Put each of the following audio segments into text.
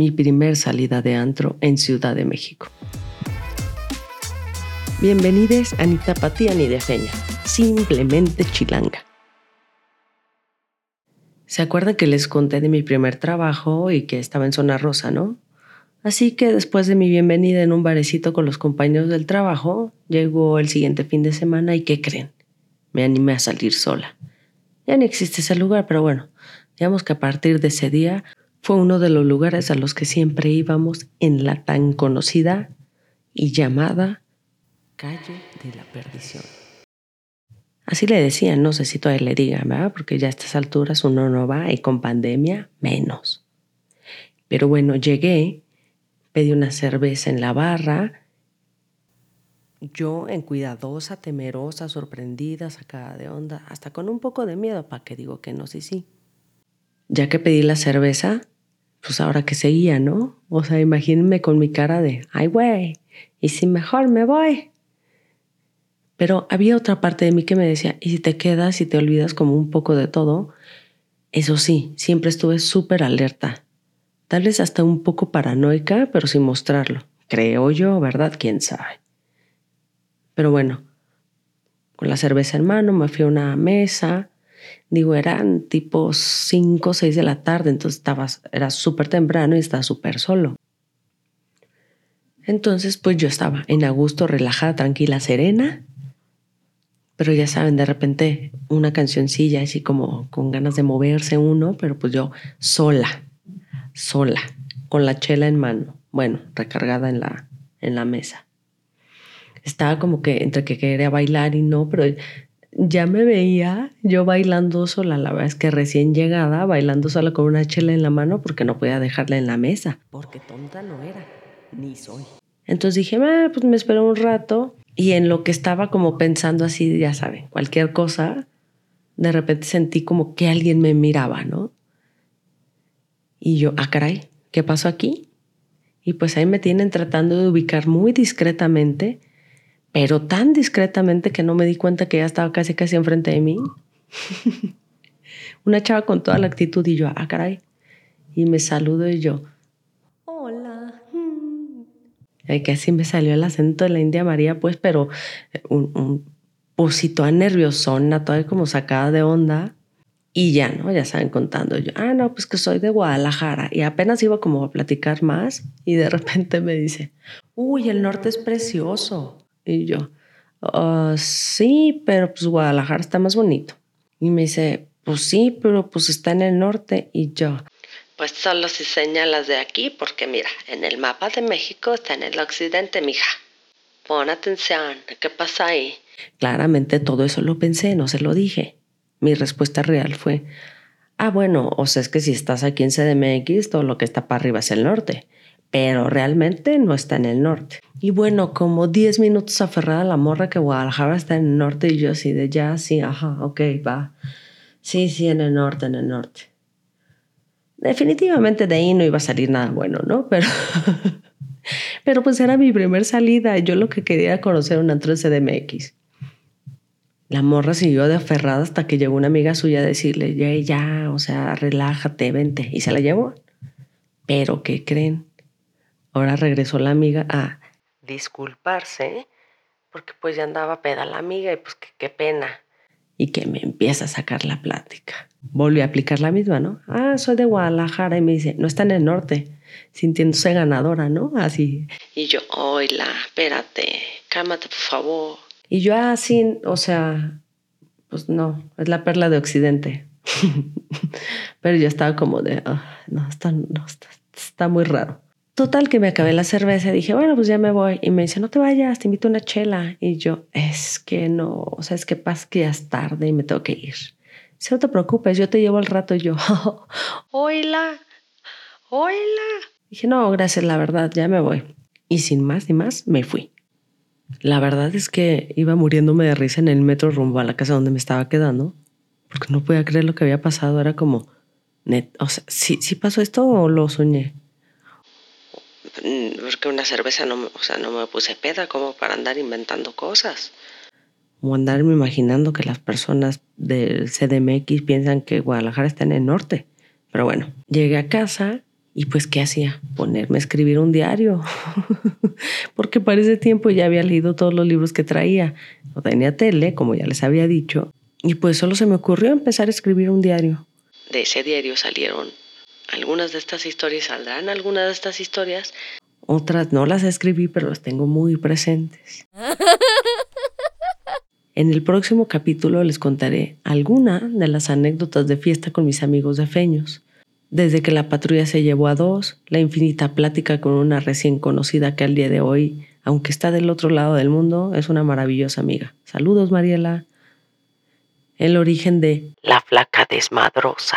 mi primer salida de antro en Ciudad de México. Bienvenidos a Ni Tapatía ni de Feña, simplemente chilanga. ¿Se acuerdan que les conté de mi primer trabajo y que estaba en zona rosa, no? Así que después de mi bienvenida en un barecito con los compañeros del trabajo, llegó el siguiente fin de semana y ¿qué creen? Me animé a salir sola. Ya no existe ese lugar, pero bueno, digamos que a partir de ese día fue uno de los lugares a los que siempre íbamos en la tan conocida y llamada calle de la perdición. Así le decían, no sé si todavía le digan, ¿verdad? Porque ya a estas alturas uno no va y con pandemia menos. Pero bueno, llegué, pedí una cerveza en la barra yo en cuidadosa, temerosa, sorprendida, sacada de onda, hasta con un poco de miedo, ¿para que digo que no? Sí, sí. Ya que pedí la cerveza, pues ahora que seguía, ¿no? O sea, imagínense con mi cara de, ay, güey, y si mejor me voy. Pero había otra parte de mí que me decía, y si te quedas y te olvidas como un poco de todo, eso sí, siempre estuve súper alerta. Tal vez hasta un poco paranoica, pero sin mostrarlo. Creo yo, ¿verdad? ¿Quién sabe? Pero bueno, con la cerveza en mano me fui a una mesa. Digo, eran tipo 5 o 6 de la tarde, entonces estaba, era súper temprano y estaba súper solo. Entonces, pues yo estaba en a relajada, tranquila, serena. Pero ya saben, de repente una cancioncilla así como con ganas de moverse uno, pero pues yo sola, sola, con la chela en mano, bueno, recargada en la, en la mesa estaba como que entre que quería bailar y no, pero ya me veía yo bailando sola, la verdad es que recién llegada, bailando sola con una chela en la mano porque no podía dejarla en la mesa. Porque tonta no era, ni soy. Entonces dije, ah, pues me espero un rato y en lo que estaba como pensando así, ya saben, cualquier cosa, de repente sentí como que alguien me miraba, ¿no? Y yo, ah, caray, ¿qué pasó aquí? Y pues ahí me tienen tratando de ubicar muy discretamente pero tan discretamente que no me di cuenta que ya estaba casi casi enfrente de mí. Una chava con toda la actitud y yo, ah, caray. Y me saludo y yo, hola. Y que así me salió el acento de la India María, pues, pero un, un posito a nerviosona, todavía como sacada de onda. Y ya, ¿no? Ya saben contando yo, ah, no, pues que soy de Guadalajara. Y apenas iba como a platicar más y de repente me dice, uy, el norte es precioso. Y yo, ah, sí, pero pues Guadalajara está más bonito. Y me dice, pues sí, pero pues está en el norte. Y yo, pues solo si señalas de aquí, porque mira, en el mapa de México está en el occidente, mija. Pon atención, ¿qué pasa ahí? Claramente todo eso lo pensé, no se lo dije. Mi respuesta real fue, ah, bueno, o sea, es que si estás aquí en CDMX, todo lo que está para arriba es el norte pero realmente no está en el norte. Y bueno, como 10 minutos aferrada a la morra que Guadalajara está en el norte y yo así de ya, sí, ajá, ok, va. Sí, sí, en el norte, en el norte. Definitivamente de ahí no iba a salir nada bueno, ¿no? Pero, pero pues era mi primer salida. Yo lo que quería era conocer un antro de CDMX. La morra siguió de aferrada hasta que llegó una amiga suya a decirle, ya, ya, o sea, relájate, vente. Y se la llevó. Pero, ¿qué creen? Ahora regresó la amiga a disculparse porque pues ya andaba peda la amiga y pues qué pena. Y que me empieza a sacar la plática. Volví a aplicar la misma, ¿no? Ah, soy de Guadalajara y me dice, no está en el norte, sintiéndose ganadora, ¿no? Así. Y yo, oila, espérate, cálmate por favor. Y yo así, o sea, pues no, es la perla de Occidente. Pero yo estaba como de, ah, no, está, no, está muy raro. Total que me acabé la cerveza dije, bueno, pues ya me voy. Y me dice, no te vayas, te invito a una chela. Y yo, es que no, o sea, es que pasa que ya es tarde y me tengo que ir. Si no te preocupes, yo te llevo al rato. Y yo, oila, oila. Dije, no, gracias, la verdad, ya me voy. Y sin más ni más, me fui. La verdad es que iba muriéndome de risa en el metro rumbo a la casa donde me estaba quedando, porque no podía creer lo que había pasado. Era como, net, o sea, ¿sí, ¿sí pasó esto o lo soñé? Mm, porque una cerveza no, o sea, no me puse peda como para andar inventando cosas. O andarme imaginando que las personas del CDMX piensan que Guadalajara está en el norte. Pero bueno, llegué a casa Y pues, ¿qué hacía? Ponerme a escribir un diario. Porque para ese tiempo ya había leído todos los libros que traía. No tenía tele, como ya les había dicho. Y pues solo se me ocurrió empezar a escribir un diario. De ese diario salieron algunas de estas historias, saldrán algunas de estas historias. Otras no las escribí, pero las tengo muy presentes. En el próximo capítulo les contaré alguna de las anécdotas de fiesta con mis amigos de Feños. Desde que la patrulla se llevó a dos, la infinita plática con una recién conocida que al día de hoy, aunque está del otro lado del mundo, es una maravillosa amiga. Saludos, Mariela. El origen de La flaca desmadrosa.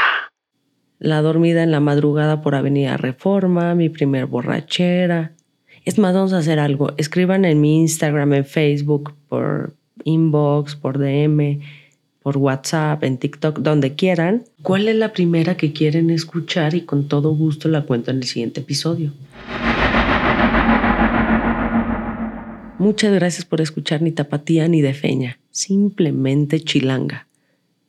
La dormida en la madrugada por Avenida Reforma, mi primer borrachera. Es más, vamos a hacer algo. Escriban en mi Instagram, en Facebook, por inbox, por DM, por WhatsApp, en TikTok, donde quieran, cuál es la primera que quieren escuchar y con todo gusto la cuento en el siguiente episodio. Muchas gracias por escuchar ni tapatía ni de feña, simplemente chilanga.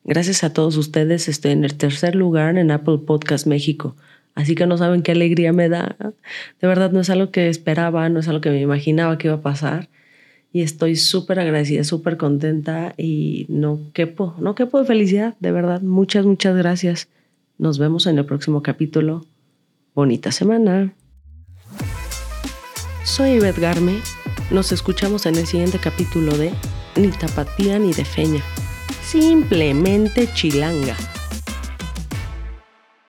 Gracias a todos ustedes estoy en el tercer lugar en Apple Podcast México, así que no saben qué alegría me da. De verdad no es algo que esperaba, no es algo que me imaginaba que iba a pasar y estoy súper agradecida, súper contenta y no quepo, no quepo de felicidad, de verdad. Muchas, muchas gracias. Nos vemos en el próximo capítulo. Bonita semana. Soy Ivette Garme. Nos escuchamos en el siguiente capítulo de Ni tapatía ni de feña. Simplemente chilanga.